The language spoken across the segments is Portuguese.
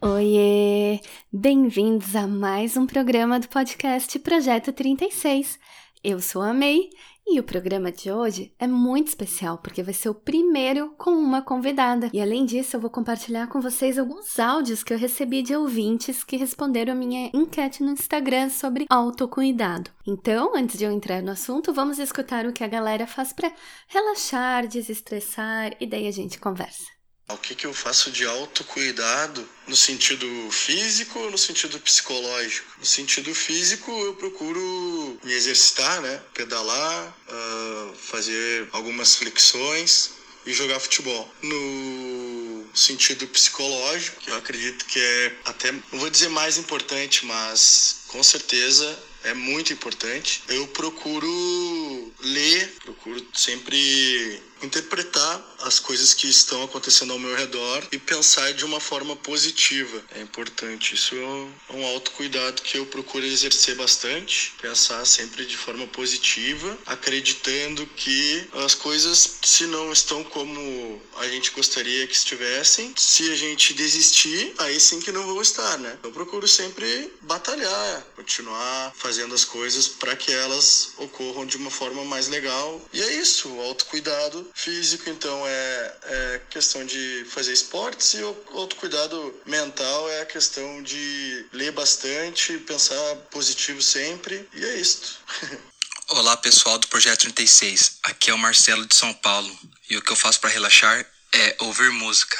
Oiê! Bem-vindos a mais um programa do podcast Projeto 36. Eu sou a May e o programa de hoje é muito especial porque vai ser o primeiro com uma convidada. E além disso, eu vou compartilhar com vocês alguns áudios que eu recebi de ouvintes que responderam a minha enquete no Instagram sobre autocuidado. Então, antes de eu entrar no assunto, vamos escutar o que a galera faz para relaxar, desestressar e daí a gente conversa. O que, que eu faço de autocuidado no sentido físico ou no sentido psicológico? No sentido físico, eu procuro me exercitar, né? Pedalar, uh, fazer algumas flexões e jogar futebol. No sentido psicológico, que eu acredito que é até, não vou dizer mais importante, mas com certeza é muito importante. Eu procuro ler, procuro sempre interpretar as coisas que estão acontecendo ao meu redor e pensar de uma forma positiva. É importante. Isso é um autocuidado que eu procuro exercer bastante, pensar sempre de forma positiva, acreditando que as coisas, se não estão como a gente gostaria que estivessem, se a gente desistir, aí sim que não vão estar, né? Eu procuro sempre batalhar, continuar fazendo as coisas para que elas ocorram de uma forma mais legal. E é isso, o autocuidado físico, então, é, é questão de fazer esportes e o autocuidado mental é a questão de ler bastante, pensar positivo sempre, e é isso. Olá, pessoal do Projeto 36. Aqui é o Marcelo de São Paulo e o que eu faço para relaxar é ouvir música.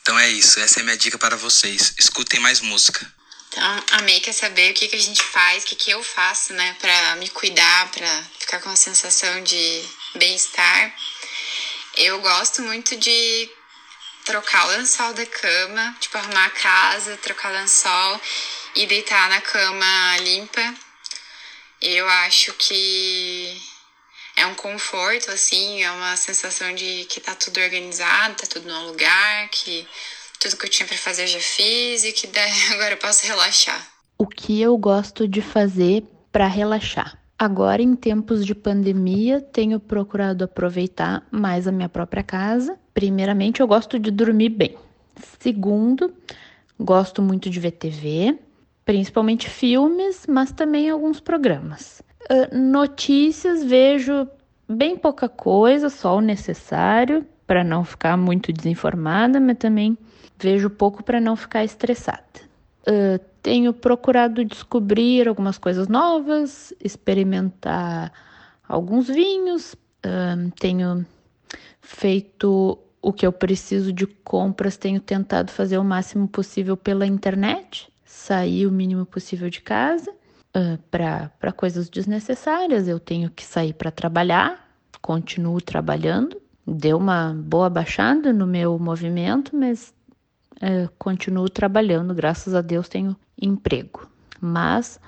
Então é isso, essa é a minha dica para vocês. Escutem mais música. Então, a May quer saber o que, que a gente faz, o que, que eu faço, né, para me cuidar, para ficar com a sensação de bem-estar. Eu gosto muito de trocar o lençol da cama, tipo, arrumar a casa, trocar o lençol e deitar na cama limpa. Eu acho que é um conforto, assim, é uma sensação de que tá tudo organizado, tá tudo no lugar, que tudo que eu tinha para fazer eu já fiz e que agora eu posso relaxar. O que eu gosto de fazer para relaxar? Agora, em tempos de pandemia, tenho procurado aproveitar mais a minha própria casa. Primeiramente, eu gosto de dormir bem. Segundo, gosto muito de ver TV, principalmente filmes, mas também alguns programas. Uh, notícias, vejo bem pouca coisa, só o necessário para não ficar muito desinformada, mas também vejo pouco para não ficar estressada. Uh, tenho procurado descobrir algumas coisas novas, experimentar alguns vinhos, tenho feito o que eu preciso de compras, tenho tentado fazer o máximo possível pela internet, sair o mínimo possível de casa uh, para coisas desnecessárias. Eu tenho que sair para trabalhar, continuo trabalhando, deu uma boa baixada no meu movimento, mas uh, continuo trabalhando, graças a Deus tenho emprego. Mas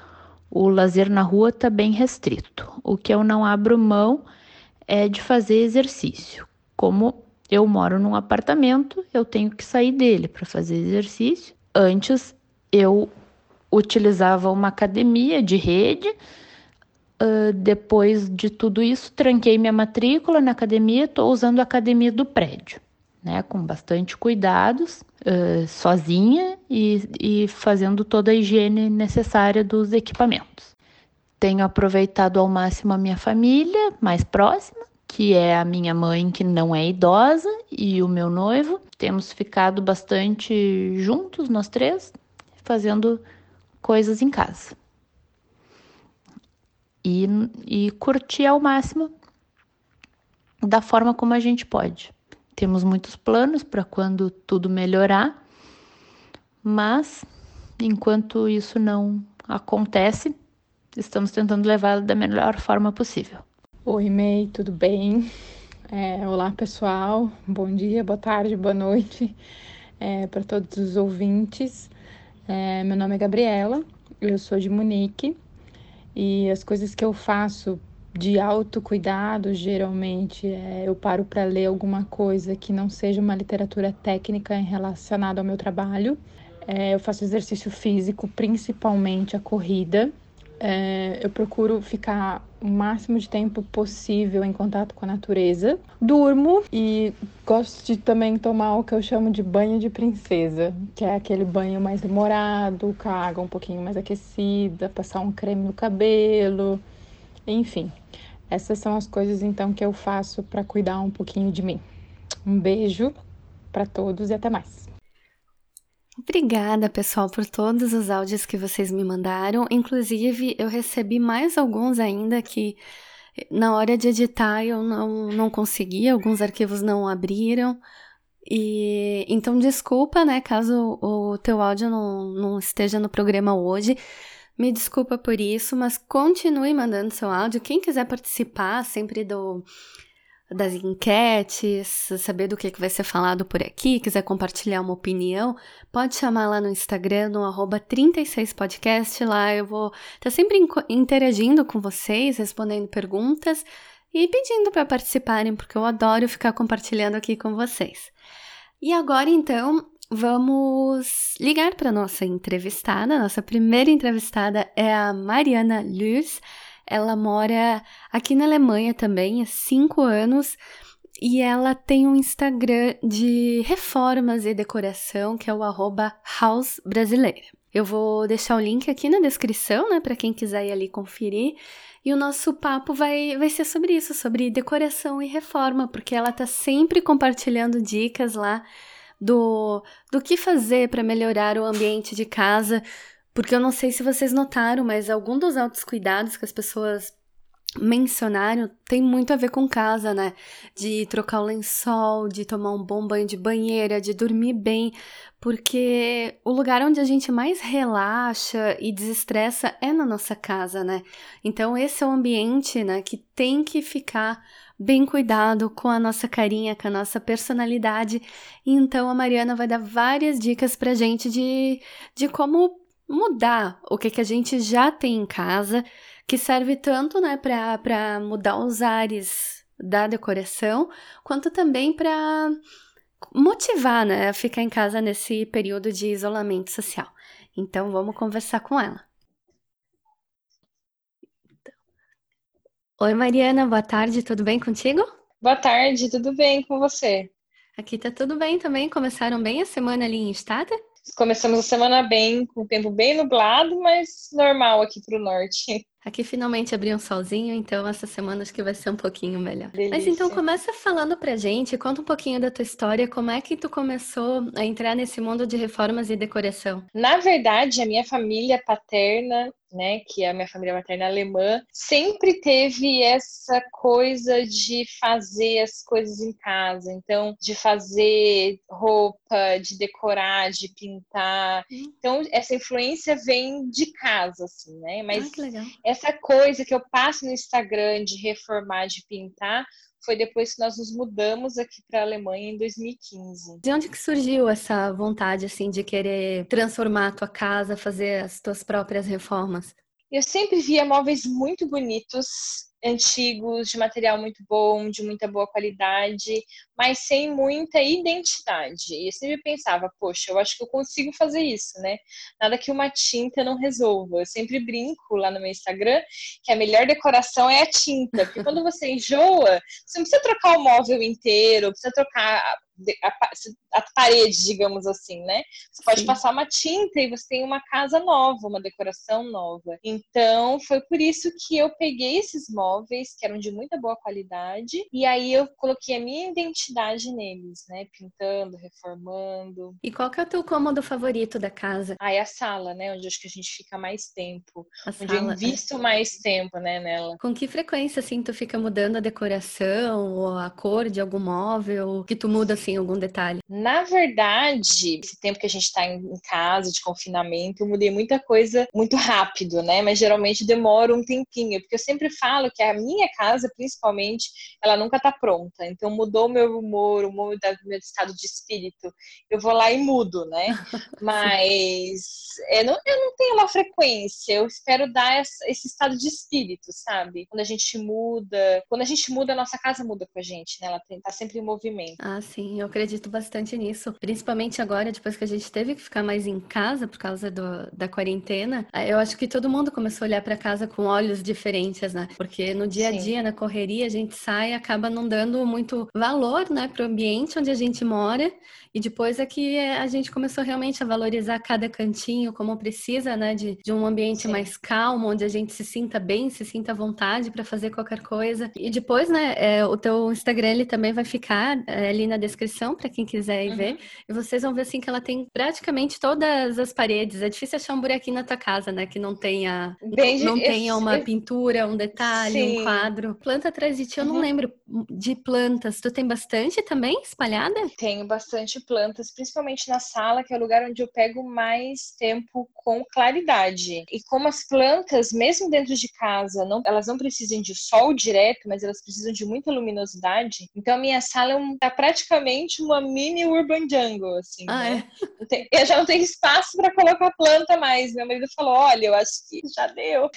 o lazer na rua está bem restrito. O que eu não abro mão é de fazer exercício. Como eu moro num apartamento, eu tenho que sair dele para fazer exercício. Antes eu utilizava uma academia de rede. Uh, depois de tudo isso, tranquei minha matrícula na academia, estou usando a academia do prédio né, com bastante cuidados, uh, sozinha e, e fazendo toda a higiene necessária dos equipamentos. Tenho aproveitado ao máximo a minha família mais próxima, que é a minha mãe, que não é idosa, e o meu noivo. Temos ficado bastante juntos, nós três, fazendo coisas em casa. E, e curtir ao máximo da forma como a gente pode. Temos muitos planos para quando tudo melhorar, mas enquanto isso não acontece, estamos tentando levar da melhor forma possível. Oi, May, tudo bem? É, olá, pessoal. Bom dia, boa tarde, boa noite é, para todos os ouvintes. É, meu nome é Gabriela, eu sou de Munique e as coisas que eu faço de autocuidado, geralmente é, eu paro para ler alguma coisa que não seja uma literatura técnica relacionada ao meu trabalho. É, eu faço exercício físico, principalmente a corrida. É, eu procuro ficar o máximo de tempo possível em contato com a natureza. Durmo e gosto de também tomar o que eu chamo de banho de princesa, que é aquele banho mais demorado, com a água um pouquinho mais aquecida, passar um creme no cabelo, enfim. Essas são as coisas então que eu faço para cuidar um pouquinho de mim. Um beijo para todos e até mais. Obrigada, pessoal, por todos os áudios que vocês me mandaram. Inclusive, eu recebi mais alguns ainda que na hora de editar eu não, não consegui, alguns arquivos não abriram. E então desculpa, né, caso o teu áudio não, não esteja no programa hoje. Me desculpa por isso, mas continue mandando seu áudio. Quem quiser participar sempre do das enquetes, saber do que, que vai ser falado por aqui, quiser compartilhar uma opinião, pode chamar lá no Instagram, no arroba 36podcast. Lá eu vou estar tá sempre interagindo com vocês, respondendo perguntas e pedindo para participarem, porque eu adoro ficar compartilhando aqui com vocês. E agora então vamos ligar para nossa entrevistada. Nossa primeira entrevistada é a Mariana Luz. Ela mora aqui na Alemanha também há cinco anos e ela tem um Instagram de reformas e decoração que é o arroba House Brasileira. Eu vou deixar o link aqui na descrição, né, para quem quiser ir ali conferir. E o nosso papo vai, vai ser sobre isso, sobre decoração e reforma, porque ela tá sempre compartilhando dicas lá do, do que fazer para melhorar o ambiente de casa, porque eu não sei se vocês notaram, mas algum dos altos cuidados que as pessoas mencionaram tem muito a ver com casa, né? De trocar o lençol, de tomar um bom banho de banheira, de dormir bem, porque o lugar onde a gente mais relaxa e desestressa é na nossa casa, né? Então esse é o ambiente, né, que tem que ficar bem cuidado com a nossa carinha, com a nossa personalidade. Então a Mariana vai dar várias dicas pra gente de, de como mudar o que, que a gente já tem em casa, que serve tanto né, para mudar os ares da decoração, quanto também para motivar né, a ficar em casa nesse período de isolamento social. Então vamos conversar com ela. Oi, Mariana, boa tarde, tudo bem contigo? Boa tarde, tudo bem com você? Aqui tá tudo bem também. Começaram bem a semana ali em Estado? Começamos a semana bem, com o tempo bem nublado, mas normal aqui para o norte. Aqui finalmente abriu um solzinho, então essa semana acho que vai ser um pouquinho melhor. Delícia. Mas então começa falando pra gente, conta um pouquinho da tua história, como é que tu começou a entrar nesse mundo de reformas e decoração? Na verdade, a minha família paterna né, que é a minha família materna alemã, sempre teve essa coisa de fazer as coisas em casa. Então, de fazer roupa, de decorar, de pintar. Hum. Então, essa influência vem de casa, assim, né? Mas ah, essa coisa que eu passo no Instagram de reformar, de pintar, foi depois que nós nos mudamos aqui para a Alemanha em 2015. De onde que surgiu essa vontade assim de querer transformar a tua casa, fazer as tuas próprias reformas? Eu sempre via móveis muito bonitos antigos, de material muito bom, de muita boa qualidade, mas sem muita identidade. E eu sempre pensava, poxa, eu acho que eu consigo fazer isso, né? Nada que uma tinta não resolva. Eu sempre brinco lá no meu Instagram que a melhor decoração é a tinta, porque quando você enjoa, você não precisa trocar o móvel inteiro, precisa trocar a, a, parede, digamos assim, né? Você pode Sim. passar uma tinta e você tem uma casa nova, uma decoração nova. Então, foi por isso que eu peguei esses móveis, que eram de muita boa qualidade, e aí eu coloquei a minha identidade neles, né? Pintando, reformando. E qual que é o teu cômodo favorito da casa? Ah, é a sala, né? Onde acho que a gente fica mais tempo. A onde sala, eu é. invisto é. mais tempo, né, nela. Com que frequência, assim, tu fica mudando a decoração ou a cor de algum móvel? Que tu muda assim, algum detalhe? Na verdade, esse tempo que a gente está em casa, de confinamento, eu mudei muita coisa muito rápido, né? Mas geralmente demora um tempinho, porque eu sempre falo que a minha casa, principalmente, ela nunca tá pronta. Então mudou meu humor, o meu estado de espírito. Eu vou lá e mudo, né? Mas eu é, não, eu não tenho uma frequência. Eu espero dar esse estado de espírito, sabe? Quando a gente muda, quando a gente muda, a nossa casa muda com a gente, né? Ela tá sempre em movimento. Ah, sim, eu acredito bastante nisso. Principalmente agora, depois que a gente teve que ficar mais em casa por causa do, da quarentena, eu acho que todo mundo começou a olhar para casa com olhos diferentes, né? Porque no dia a dia, na correria, a gente sai e acaba não dando muito valor, né, pro ambiente onde a gente mora. E depois é que a gente começou realmente a valorizar cada cantinho como precisa, né? De, de um ambiente Sim. mais calmo, onde a gente se sinta bem, se sinta à vontade para fazer qualquer coisa. E depois, né? É, o teu Instagram ele também vai ficar é, ali na descrição para quem quiser ir uhum. ver. E vocês vão ver assim que ela tem praticamente todas as paredes. É difícil achar um buraquinho na tua casa, né? Que não tenha, não, não tenha uma pintura, um detalhe, Sim. um quadro. Planta atrás de ti, eu uhum. não lembro de plantas. Tu tem bastante também espalhada? Tenho bastante plantas, principalmente na sala, que é o lugar onde eu pego mais tempo com claridade. E como as plantas, mesmo dentro de casa, não, elas não precisam de sol direto, mas elas precisam de muita luminosidade. Então a minha sala é um, tá praticamente uma mini urban jungle, assim. Ah, né? é? Eu já não tenho espaço para colocar planta mais. Meu marido falou: olha, eu acho que já deu.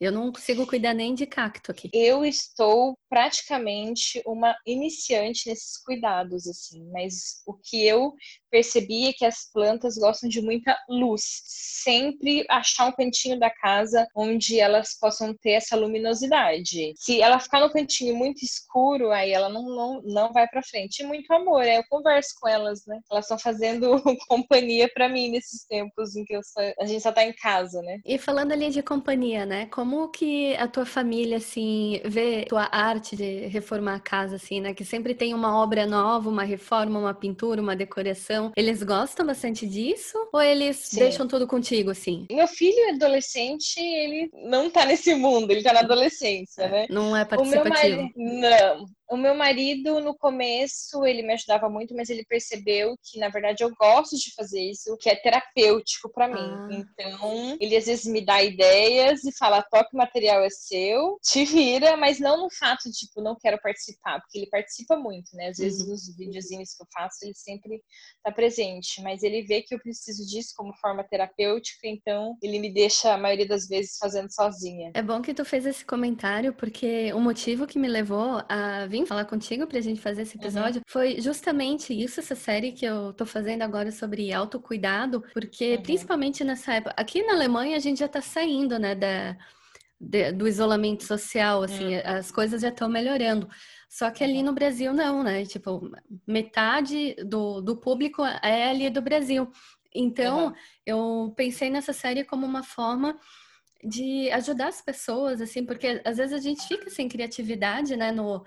Eu não consigo cuidar nem de cacto aqui. Eu estou praticamente uma iniciante nesses cuidados, assim. Mas o que eu percebi é que as plantas gostam de muita luz. Sempre achar um cantinho da casa onde elas possam ter essa luminosidade. Se ela ficar no cantinho muito escuro, aí ela não, não, não vai para frente. E muito amor, aí eu converso com elas, né? Elas estão fazendo companhia para mim nesses tempos em que só, a gente só tá em casa, né? E falando ali de companhia, né? Como que a tua família, assim, vê tua arte de reformar a casa, assim, né? Que sempre tem uma obra nova, uma reforma, uma pintura, uma decoração. Eles gostam bastante disso? Ou eles Sim. deixam tudo contigo, assim? Meu filho adolescente, ele não tá nesse mundo, ele tá na adolescência, né? Não é participativo. Marido... Não. O meu marido, no começo, ele me ajudava muito, mas ele percebeu que, na verdade, eu gosto de fazer isso, que é terapêutico para mim. Ah. Então, ele às vezes me dá ideias e fala: toque o material é seu, te vira, mas não no fato de, tipo, não quero participar, porque ele participa muito, né? Às vezes uhum. nos videozinhos que eu faço, ele sempre tá presente, mas ele vê que eu preciso disso como forma terapêutica, então ele me deixa, a maioria das vezes, fazendo sozinha. É bom que tu fez esse comentário, porque o motivo que me levou a vim falar contigo pra gente fazer esse uhum. episódio uhum. foi justamente isso, essa série que eu tô fazendo agora sobre autocuidado, porque uhum. principalmente nessa época, aqui na Alemanha a gente já tá saindo, né, da, de, do isolamento social, assim, uhum. as coisas já estão melhorando. Só que ali no Brasil não, né? Tipo, metade do, do público é ali do Brasil. Então, eu pensei nessa série como uma forma de ajudar as pessoas, assim, porque às vezes a gente fica sem criatividade, né, no,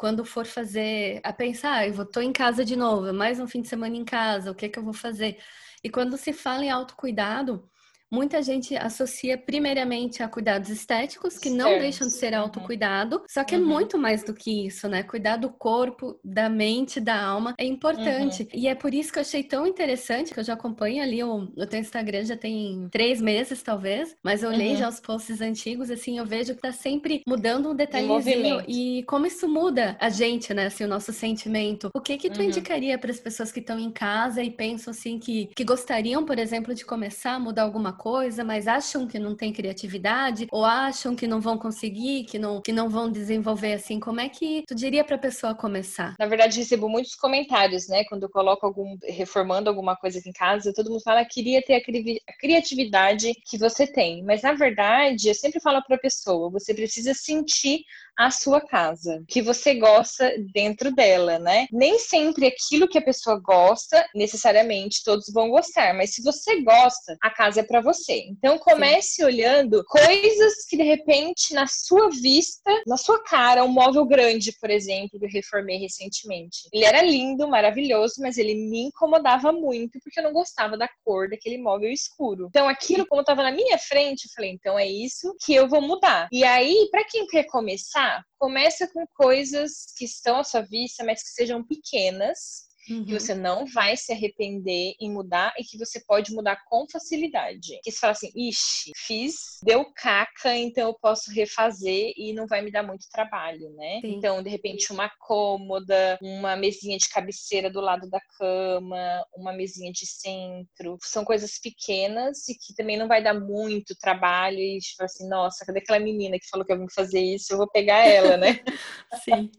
quando for fazer, a pensar, ah, eu vou, tô em casa de novo, mais um fim de semana em casa, o que é que eu vou fazer? E quando se fala em autocuidado, Muita gente associa primeiramente a cuidados estéticos, que não deixam de ser uhum. autocuidado, só que é uhum. é muito mais do que isso, né? Cuidar do corpo, da mente, da alma é importante. Uhum. E é por isso que eu achei tão interessante, que eu já acompanho ali o, o teu Instagram já tem três meses, talvez, mas eu olhei uhum. já os posts antigos, assim, eu vejo que tá sempre mudando um detalhezinho e como isso muda a gente, né? Assim, o nosso sentimento. O que que tu uhum. indicaria para as pessoas que estão em casa e pensam assim que, que gostariam, por exemplo, de começar a mudar alguma coisa, mas acham que não tem criatividade ou acham que não vão conseguir, que não, que não vão desenvolver assim. Como é que tu diria para a pessoa começar? Na verdade, recebo muitos comentários, né? Quando eu coloco algum reformando alguma coisa aqui em casa, todo mundo fala queria ter a criatividade que você tem, mas na verdade, eu sempre falo para a pessoa, você precisa sentir a sua casa, que você gosta dentro dela, né? Nem sempre aquilo que a pessoa gosta, necessariamente todos vão gostar, mas se você gosta, a casa é para você. Então comece Sim. olhando coisas que de repente na sua vista, na sua cara, um móvel grande, por exemplo, que eu reformei recentemente. Ele era lindo, maravilhoso, mas ele me incomodava muito porque eu não gostava da cor daquele móvel escuro. Então aquilo como estava na minha frente, eu falei, então é isso que eu vou mudar. E aí, para quem quer começar, começa com coisas que estão à sua vista, mas que sejam pequenas uhum. que você não vai se arrepender em mudar e que você pode mudar com facilidade. Que você fala assim, ixi, fiz, deu caca, então eu posso refazer e não vai me dar muito trabalho, né? Sim. Então, de repente, uma cômoda, uma mesinha de cabeceira do lado da cama, uma mesinha de centro, são coisas pequenas e que também não vai dar muito trabalho e tipo assim, nossa, cadê aquela menina que falou que eu vim fazer isso? Eu vou pegar ela, né? Sim.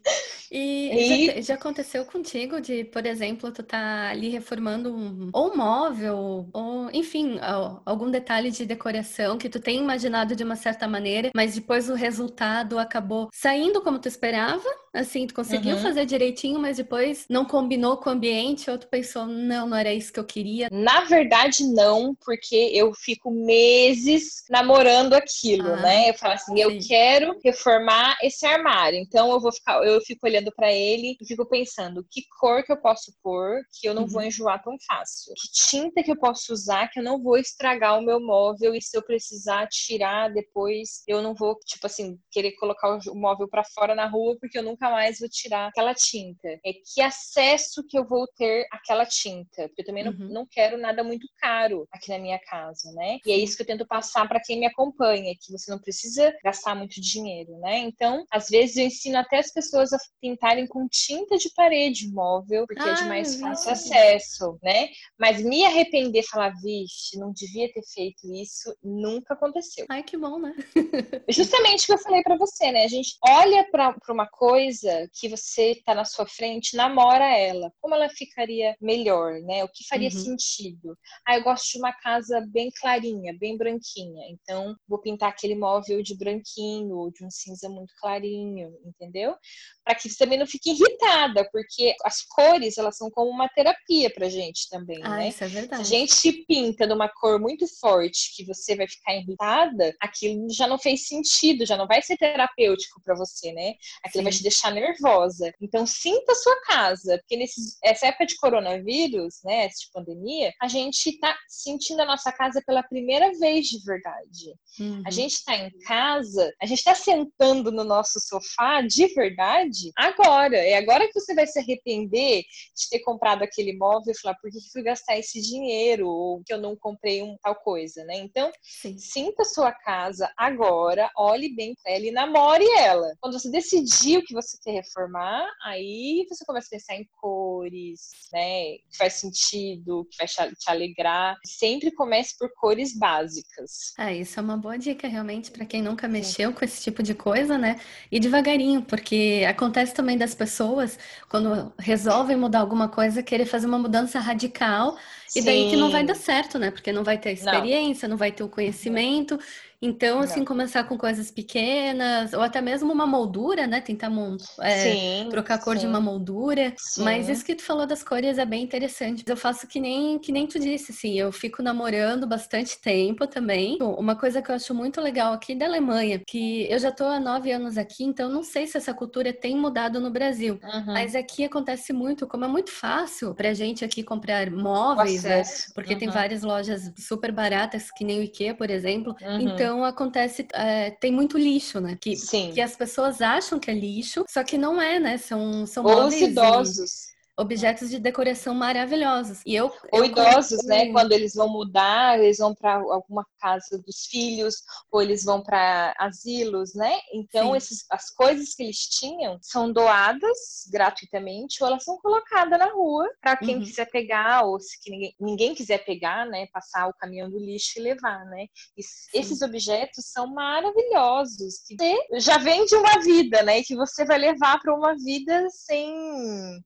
E, e... Já, já, aconteceu contigo de, por exemplo, tu tá ali reformando um, ou um móvel, ou enfim, algum detalhe de decoração que tu tem imaginado de uma certa maneira, mas depois o resultado acabou saindo como tu esperava? Assim, tu conseguiu uhum. fazer direitinho, mas depois não combinou com o ambiente, ou tu pensou, não, não era isso que eu queria? Na verdade, não, porque eu fico meses namorando aquilo, ah, né? Eu falo assim, sim. eu quero reformar esse armário, então eu vou ficar, eu fico olhando para ele e fico pensando que cor que eu posso pôr que eu não uhum. vou enjoar tão fácil, que tinta que eu posso usar que eu não vou estragar o meu móvel e se eu precisar tirar depois, eu não vou, tipo assim, querer colocar o móvel para fora na rua porque eu nunca mais vou tirar aquela tinta. É que acesso que eu vou ter àquela tinta, porque eu também uhum. não, não quero nada muito caro aqui na minha casa, né? E é isso que eu tento passar para quem me acompanha, que você não precisa gastar muito dinheiro, né? Então, às vezes eu ensino até as pessoas a pintarem com tinta de parede móvel, porque ah, é de mais fácil acesso, né? Mas me arrepender, falar, vixe, não devia ter feito isso, nunca aconteceu. Ai, que bom, né? Justamente o que eu falei para você, né? A gente olha para uma coisa que você tá na sua frente, namora ela. Como ela ficaria melhor, né? O que faria uhum. sentido? Ah, eu gosto de uma casa bem clarinha, bem branquinha. Então, vou pintar aquele móvel de branquinho ou de um cinza muito clarinho, entendeu? Para que você também não fique irritada, porque as cores, são como uma terapia pra gente também, ah, né? Isso é verdade. Se a gente pinta numa cor muito forte que você vai ficar irritada, aquilo já não fez sentido, já não vai ser terapêutico para você, né? Aquilo Sim. vai te deixar nervosa. Então, sinta a sua casa, porque nessa época de coronavírus, né, de pandemia, a gente tá sentindo a nossa casa pela primeira vez de verdade. Uhum. A gente tá em casa, a gente tá sentando no nosso sofá de verdade agora. É agora que você vai se arrepender de ter comprado aquele imóvel e falar, por que fui gastar esse dinheiro? Ou que eu não comprei um tal coisa, né? Então, Sim. sinta a sua casa agora, olhe bem para ela e namore ela. Quando você decidir o que você quer reformar, aí você começa a pensar em cores, né? Que faz sentido, que vai te alegrar. Sempre comece por cores básicas. Ah, isso é uma boa dica, realmente, para quem nunca mexeu com esse tipo de coisa, né? E devagarinho, porque acontece também das pessoas, quando resolvem mudar alguma coisa, querer fazer uma mudança radical, Sim. e daí que não vai dar certo, né? Porque não vai ter experiência, não, não vai ter o conhecimento. Então, assim, Não. começar com coisas pequenas, ou até mesmo uma moldura, né? Tentar é, sim, trocar a cor sim. de uma moldura. Sim. Mas isso que tu falou das cores é bem interessante. Eu faço que nem, que nem tu disse, assim, eu fico namorando bastante tempo também. Uma coisa que eu acho muito legal aqui da Alemanha, que eu já tô há nove anos aqui, então não sei se essa cultura tem mudado no Brasil. Uhum. Mas aqui acontece muito, como é muito fácil pra gente aqui comprar móveis, né? Porque uhum. tem várias lojas super baratas, que nem o IKEA, por exemplo. Uhum. Então, acontece, é, tem muito lixo, né? Que, Sim. que as pessoas acham que é lixo, só que não é, né? São, são Ou móveis idosos. E objetos de decoração maravilhosos. E eu, ou eu idosos, né? Quando eles vão mudar, eles vão para alguma casa dos filhos, ou eles vão para asilos, né? Então, esses, as coisas que eles tinham são doadas gratuitamente, ou elas são colocadas na rua para quem uhum. quiser pegar, ou se ninguém, ninguém, quiser pegar, né? Passar o caminhão do lixo e levar, né? E esses objetos são maravilhosos, que já vem de uma vida, né? Que você vai levar para uma vida sem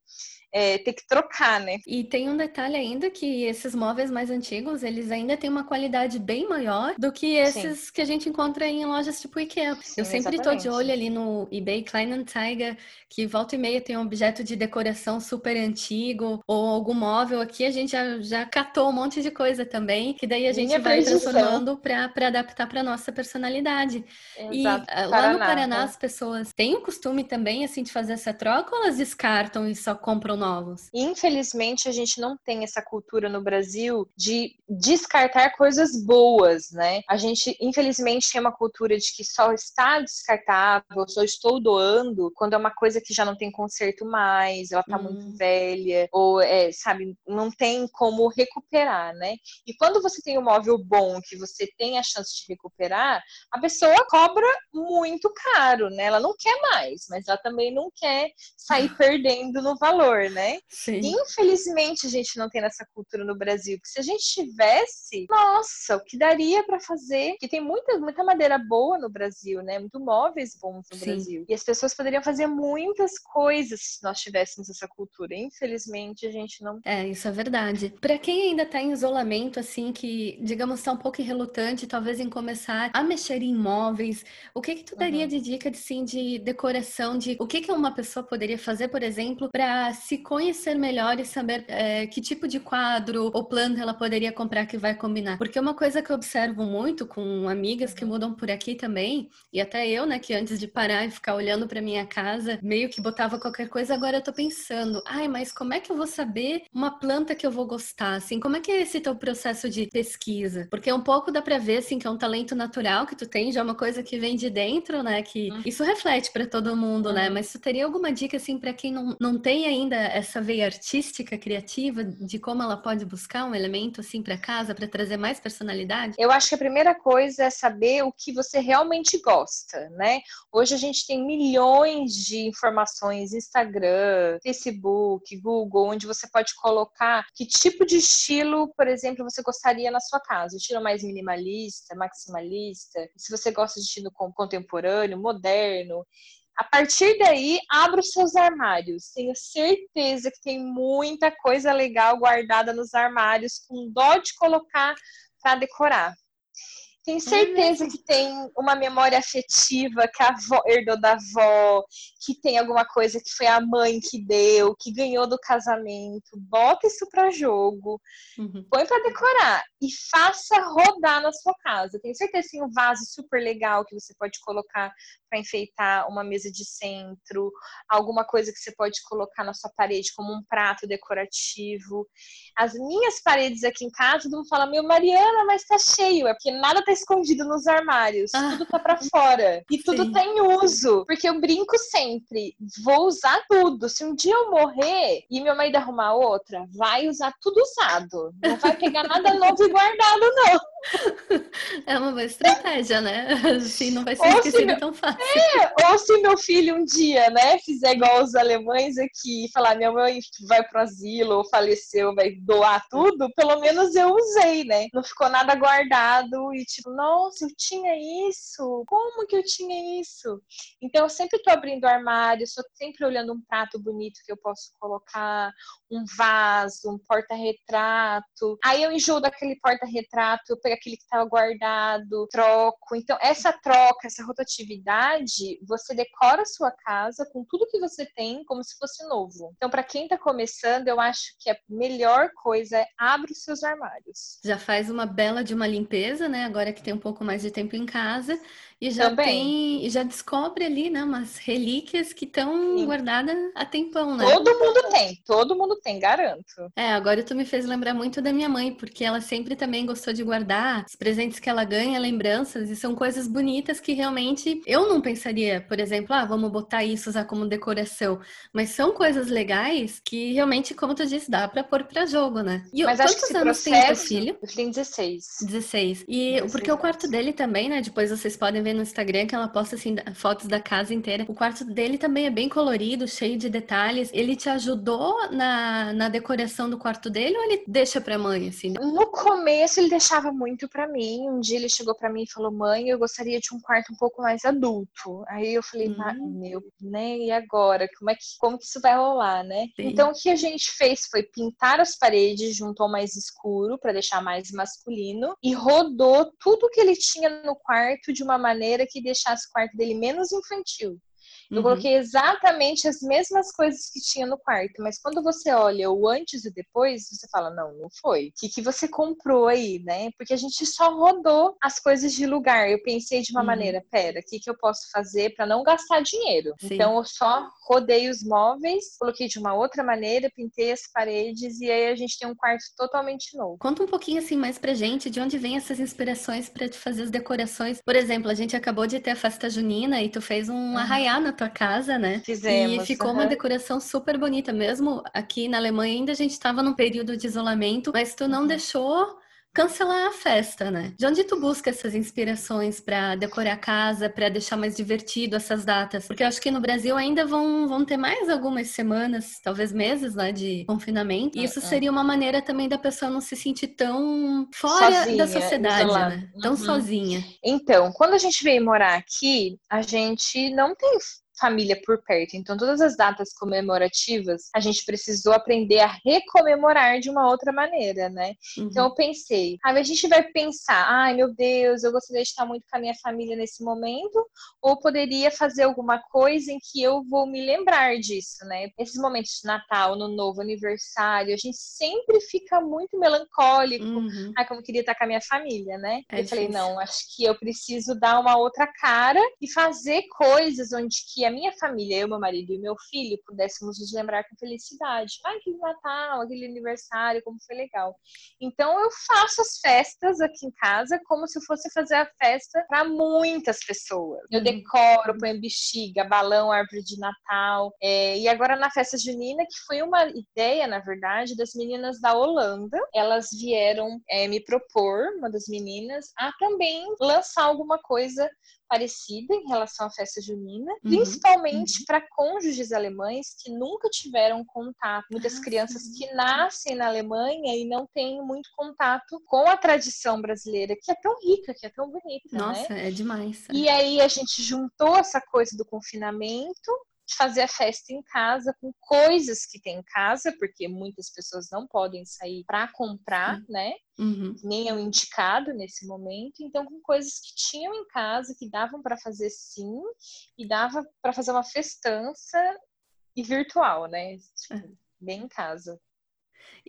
é, ter que trocar, né? E tem um detalhe ainda que esses móveis mais antigos, eles ainda têm uma qualidade bem maior do que esses Sim. que a gente encontra em lojas tipo IKEA. Sim, eu sempre estou de olho ali no eBay Kleinanzeiger, que volta e meia tem um objeto de decoração super antigo, ou algum móvel aqui, a gente já, já catou um monte de coisa também, que daí a gente Minha vai transformando para adaptar para nossa personalidade. Exato. E uh, lá no Paraná, as pessoas têm o costume também, assim, de fazer essa troca, ou elas descartam e só compram novos. Infelizmente, a gente não tem essa cultura no Brasil de descartar coisas boas, né? A gente, infelizmente, tem uma cultura de que só está descartável, só estou doando quando é uma coisa que já não tem conserto mais, ela tá hum. muito velha, ou, é, sabe, não tem como recuperar, né? E quando você tem um móvel bom, que você tem a chance de recuperar, a pessoa cobra muito caro, né? Ela não quer mais, mas ela também não quer sair perdendo no valor, né? Sim. Infelizmente, a gente não tem essa cultura no Brasil, porque se a gente tivesse, nossa, o que daria para fazer? Que tem muita, muita madeira boa no Brasil, né? Muito móveis bons no Sim. Brasil. E as pessoas poderiam fazer muitas coisas se nós tivéssemos essa cultura. Infelizmente, a gente não. É, isso é verdade. Para quem ainda tá em isolamento, assim, que, digamos, tá um pouco relutante, talvez em começar a mexer em móveis, o que que tu daria uhum. de dica de, sim, de decoração, de o que que uma pessoa poderia fazer, por exemplo, para se conhecer melhor e saber é, que tipo de quadro ou planta ela poderia comprar que vai combinar? Porque uma coisa que eu observo muito com amigas que mudam por aqui também, e até eu, né, que antes de parar e ficar olhando para minha casa, meio que botava qualquer coisa, agora eu tô pensando, ai, mas como é que eu vou saber uma planta que eu vou gostar? Assim, como é que é esse teu processo de pesquisa? Porque um pouco dá para ver assim que é um talento natural que tu tem, já é uma coisa que vem de dentro, né, que uhum. isso reflete para todo mundo, né? uhum. né? Mas tu teria alguma dica assim para quem não, não tem ainda essa veia artística, criativa de como ela pode buscar um elemento assim para casa para trazer mais personalidade? Eu acho que a primeira coisa é saber o que você realmente gosta, né? Hoje a gente tem milhões de informações, Instagram, Facebook, Google, onde você pode colocar que tipo de estilo, por exemplo, você gostaria na sua casa. Estilo mais minimalista, maximalista, se você gosta de estilo contemporâneo, moderno. A partir daí, abra os seus armários. Tenho certeza que tem muita coisa legal guardada nos armários, com dó de colocar para decorar. Tenho certeza que tem uma memória afetiva que a avó herdou da avó, que tem alguma coisa que foi a mãe que deu, que ganhou do casamento. Bota isso para jogo, uhum. põe para decorar e faça rodar na sua casa. Tenho certeza que tem um vaso super legal que você pode colocar para enfeitar uma mesa de centro, alguma coisa que você pode colocar na sua parede como um prato decorativo. As minhas paredes aqui em casa, todo mundo fala: "Meu Mariana, mas tá cheio". É porque nada tá escondido nos armários, ah. tudo tá para fora e tudo Sim. tá em uso, porque eu brinco sempre, vou usar tudo. Se um dia eu morrer e meu marido arrumar outra, vai usar tudo usado. Não vai pegar nada novo e guardado não. É uma boa estratégia, né? Assim não vai ser ou esquecido meu... tão fácil. É, ou se meu filho um dia, né, fizer igual os alemães aqui e falar, minha mãe vai pro asilo ou faleceu, vai doar tudo, pelo menos eu usei, né? Não ficou nada guardado e tipo, nossa, eu tinha isso? Como que eu tinha isso? Então eu sempre tô abrindo armário, estou sempre olhando um prato bonito que eu posso colocar, um vaso, um porta-retrato. Aí eu enjoo daquele porta-retrato, eu pego aquele que estava guardado, troco. Então, essa troca, essa rotatividade, você decora a sua casa com tudo que você tem como se fosse novo. Então, para quem está começando, eu acho que a melhor coisa é abre os seus armários. Já faz uma bela de uma limpeza, né? Agora que tem um pouco mais de tempo em casa e já Também. tem, já descobre ali, né, umas relíquias que estão guardadas há tempão, né? Todo mundo tem, todo mundo tem, garanto. É, agora tu me fez lembrar muito da minha mãe, porque ela sempre também gostou de guardar os presentes que ela ganha, lembranças, e são coisas bonitas que realmente eu não pensaria, por exemplo, ah, vamos botar isso, usar como decoração, mas são coisas legais que realmente, como tu disse, dá pra pôr pra jogo, né? E mas quantos anos processo, tem o filho? Eu tenho 16. 16. E 16 porque anos. o quarto dele também, né, depois vocês podem ver no Instagram que ela posta assim fotos da casa inteira. O quarto dele também é bem colorido, cheio de detalhes. Ele te ajudou na, na decoração do quarto dele ou ele deixa pra mãe assim? No começo ele deixava muito pra mim. Um dia ele chegou pra mim e falou: "Mãe, eu gostaria de um quarto um pouco mais adulto". Aí eu falei: hum. "Meu, né? E agora? Como é que como que isso vai rolar, né?". Sim. Então o que a gente fez foi pintar as paredes de um tom mais escuro para deixar mais masculino e rodou tudo que ele tinha no quarto de uma maneira que deixasse o quarto dele menos infantil. Eu uhum. coloquei exatamente as mesmas coisas que tinha no quarto, mas quando você olha o antes e depois, você fala, não, não foi. O que, que você comprou aí, né? Porque a gente só rodou as coisas de lugar. Eu pensei de uma uhum. maneira, pera, o que, que eu posso fazer para não gastar dinheiro? Sim. Então eu só rodei os móveis, coloquei de uma outra maneira, pintei as paredes e aí a gente tem um quarto totalmente novo. Conta um pouquinho assim mais pra gente de onde vem essas inspirações para te fazer as decorações. Por exemplo, a gente acabou de ter a festa junina e tu fez um uhum. arraiá na tua casa, né? Fizemos. E ficou uhum. uma decoração super bonita mesmo. Aqui na Alemanha ainda a gente estava num período de isolamento, mas tu não uhum. deixou cancelar a festa, né? De onde tu busca essas inspirações para decorar a casa, para deixar mais divertido essas datas? Porque eu acho que no Brasil ainda vão, vão ter mais algumas semanas, talvez meses, né, de confinamento. E isso seria uma maneira também da pessoa não se sentir tão fora sozinha, da sociedade, né? Tão uhum. sozinha. Então, quando a gente veio morar aqui, a gente não tem família por perto. Então, todas as datas comemorativas, a gente precisou aprender a recomemorar de uma outra maneira, né? Uhum. Então, eu pensei, a gente vai pensar, ai meu Deus, eu gostaria de estar muito com a minha família nesse momento, ou poderia fazer alguma coisa em que eu vou me lembrar disso, né? Esses momentos de Natal, no novo aniversário, a gente sempre fica muito melancólico. Uhum. Ai, como eu queria estar com a minha família, né? É eu difícil. falei, não, acho que eu preciso dar uma outra cara e fazer coisas onde que a minha família, eu, meu marido e meu filho, pudéssemos nos lembrar com felicidade. Ai, aquele Natal, aquele aniversário, como foi legal. Então, eu faço as festas aqui em casa como se eu fosse fazer a festa para muitas pessoas. Eu uhum. decoro, ponho bexiga, balão, árvore de Natal. É, e agora na festa junina, que foi uma ideia, na verdade, das meninas da Holanda. Elas vieram é, me propor, uma das meninas, a também lançar alguma coisa parecida em relação à festa junina, uhum, principalmente uhum. para cônjuges alemães que nunca tiveram contato. Muitas ah, crianças sim. que nascem na Alemanha e não têm muito contato com a tradição brasileira, que é tão rica, que é tão bonita. Né? Nossa, né? é demais. E aí a gente juntou essa coisa do confinamento de fazer a festa em casa com coisas que tem em casa, porque muitas pessoas não podem sair para comprar, Sim. né? Uhum. Nem é o indicado nesse momento. Então, com coisas que tinham em casa, que davam para fazer sim, e dava para fazer uma festança e virtual, né? Tipo, é. Bem em casa.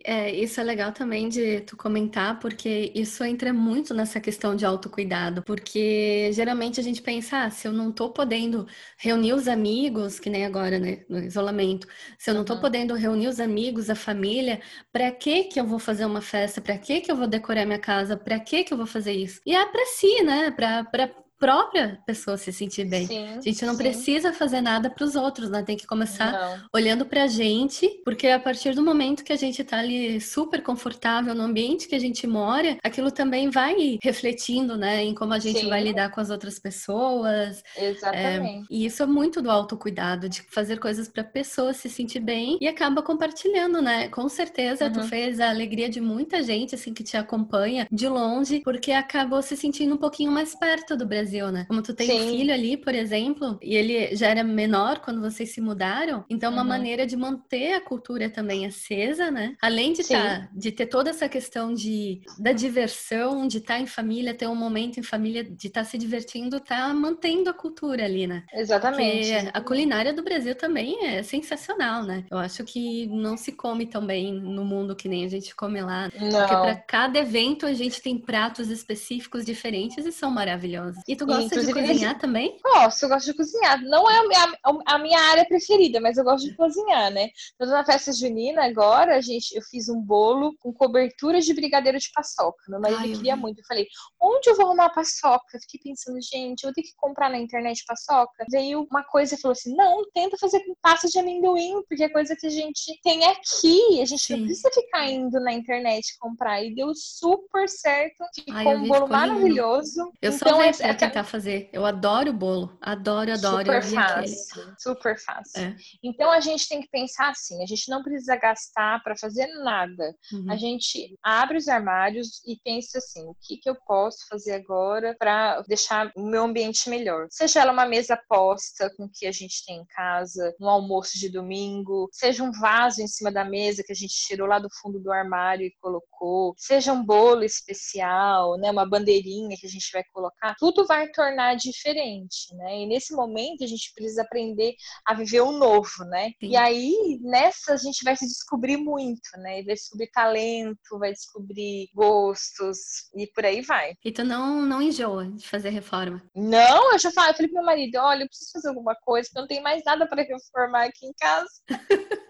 É, isso é legal também de tu comentar, porque isso entra muito nessa questão de autocuidado, porque geralmente a gente pensa, ah, se eu não tô podendo reunir os amigos, que nem agora, né, no isolamento, se eu não tô podendo reunir os amigos, a família, para que que eu vou fazer uma festa? Para que que eu vou decorar minha casa? Para que que eu vou fazer isso? E é para si, né, para própria pessoa se sentir bem. Sim, a gente não sim. precisa fazer nada para os outros, né? Tem que começar não. olhando para a gente, porque a partir do momento que a gente está ali super confortável no ambiente que a gente mora, aquilo também vai refletindo, né, em como a gente sim. vai lidar com as outras pessoas. Exatamente. É, e isso é muito do autocuidado, de fazer coisas para a pessoa se sentir bem e acaba compartilhando, né? Com certeza uhum. tu fez a alegria de muita gente assim que te acompanha de longe, porque acabou se sentindo um pouquinho mais perto do Brasil Brasil, né? Como tu tem Sim. um filho ali, por exemplo, e ele já era menor quando vocês se mudaram, então uma uhum. maneira de manter a cultura também acesa, né? Além de tá, de ter toda essa questão de da diversão, de estar tá em família, ter um momento em família, de estar tá se divertindo, tá mantendo a cultura ali, né? Exatamente. Porque a culinária do Brasil também é sensacional, né? Eu acho que não se come tão bem no mundo que nem a gente come lá. Não. Porque para cada evento a gente tem pratos específicos diferentes e são maravilhosos. E tu gosta de cozinhar também? Gosto, eu gosto de cozinhar. Não é a minha, a minha área preferida, mas eu gosto de cozinhar, né? Então, na festa junina, agora, gente, eu fiz um bolo com cobertura de brigadeiro de paçoca. Meu marido Ai, queria eu... muito. Eu falei, onde eu vou arrumar paçoca? Fiquei pensando, gente, eu vou ter que comprar na internet paçoca. Veio uma coisa e falou assim: não, tenta fazer com pasta de amendoim, porque é coisa que a gente tem aqui. A gente Sim. não precisa ficar indo na internet comprar. E deu super certo. Ficou Ai, um bolo maravilhoso. Eu então, sou é, é, tentar fazer. Eu adoro bolo. Adoro, adoro. Super fácil. Aquele. Super fácil. É. Então a gente tem que pensar assim: a gente não precisa gastar para fazer nada. Uhum. A gente abre os armários e pensa assim: o que, que eu posso fazer agora para deixar o meu ambiente melhor? Seja ela uma mesa posta com o que a gente tem em casa, um almoço de domingo, seja um vaso em cima da mesa que a gente tirou lá do fundo do armário e colocou, seja um bolo especial, né, uma bandeirinha que a gente vai colocar, tudo vai vai tornar diferente, né? E nesse momento a gente precisa aprender a viver o novo, né? Sim. E aí nessa a gente vai se descobrir muito, né? Vai descobrir talento, vai descobrir gostos e por aí vai. E tu não não enjoa de fazer reforma? Não, eu já falei, eu falei pro meu marido, olha, eu preciso fazer alguma coisa, porque não tem mais nada para reformar aqui em casa.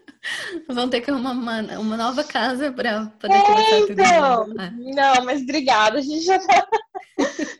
Vão ter que arrumar uma, uma nova casa para poder é, começar então, tudo. É. Não, mas obrigada, a gente já tá,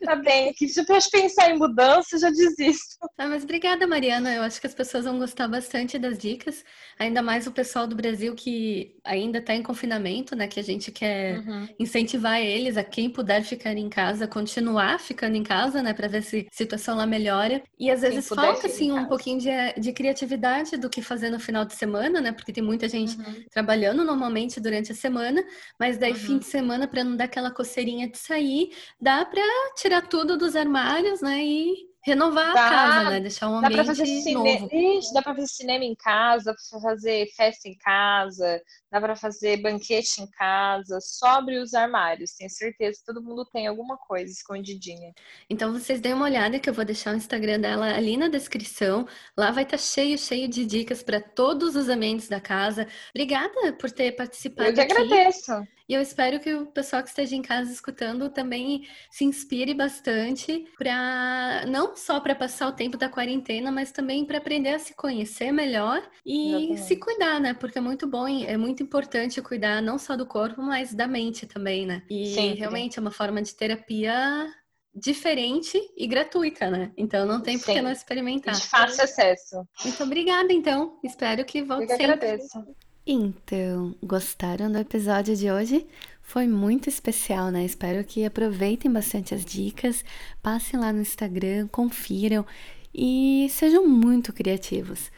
tá bem aqui. Se eu pensar em mudança, já desisto. Ah, mas obrigada, Mariana. Eu acho que as pessoas vão gostar bastante das dicas, ainda mais o pessoal do Brasil que ainda está em confinamento, né? Que a gente quer uhum. incentivar eles a quem puder ficar em casa, continuar ficando em casa, né? Para ver se a situação lá melhora. E às vezes falta, assim, um pouquinho de, de criatividade do que fazer no final de semana, né? Porque tem muita gente uhum. trabalhando normalmente durante a semana, mas daí uhum. fim de semana, para não dar aquela coceirinha de sair, dá para tirar tudo dos armários, né? E renovar dá, a casa, né? Deixar um ambiente dá fazer novo. Dá para fazer cinema em casa, dá para fazer festa em casa, dá para fazer banquete em casa, sobre os armários. Tenho certeza que todo mundo tem alguma coisa escondidinha. Então vocês deem uma olhada que eu vou deixar o Instagram dela ali na descrição. Lá vai estar tá cheio, cheio de dicas para todos os ambientes da casa. Obrigada por ter participado. Eu que agradeço. E eu espero que o pessoal que esteja em casa escutando também se inspire bastante para não só para passar o tempo da quarentena, mas também para aprender a se conhecer melhor e Exatamente. se cuidar, né? Porque é muito bom, é muito importante cuidar não só do corpo, mas da mente também, né? E Sempre. realmente é uma forma de terapia diferente e gratuita, né? Então não tem por que não experimentar. De fácil acesso. Muito obrigada, então. Espero que volte Eu que sempre. agradeço. Então, gostaram do episódio de hoje? Foi muito especial, né? Espero que aproveitem bastante as dicas, passem lá no Instagram, confiram e sejam muito criativos.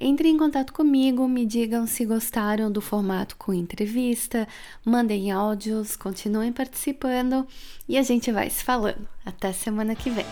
Entrem em contato comigo, me digam se gostaram do formato com entrevista, mandem áudios, continuem participando e a gente vai se falando. Até semana que vem.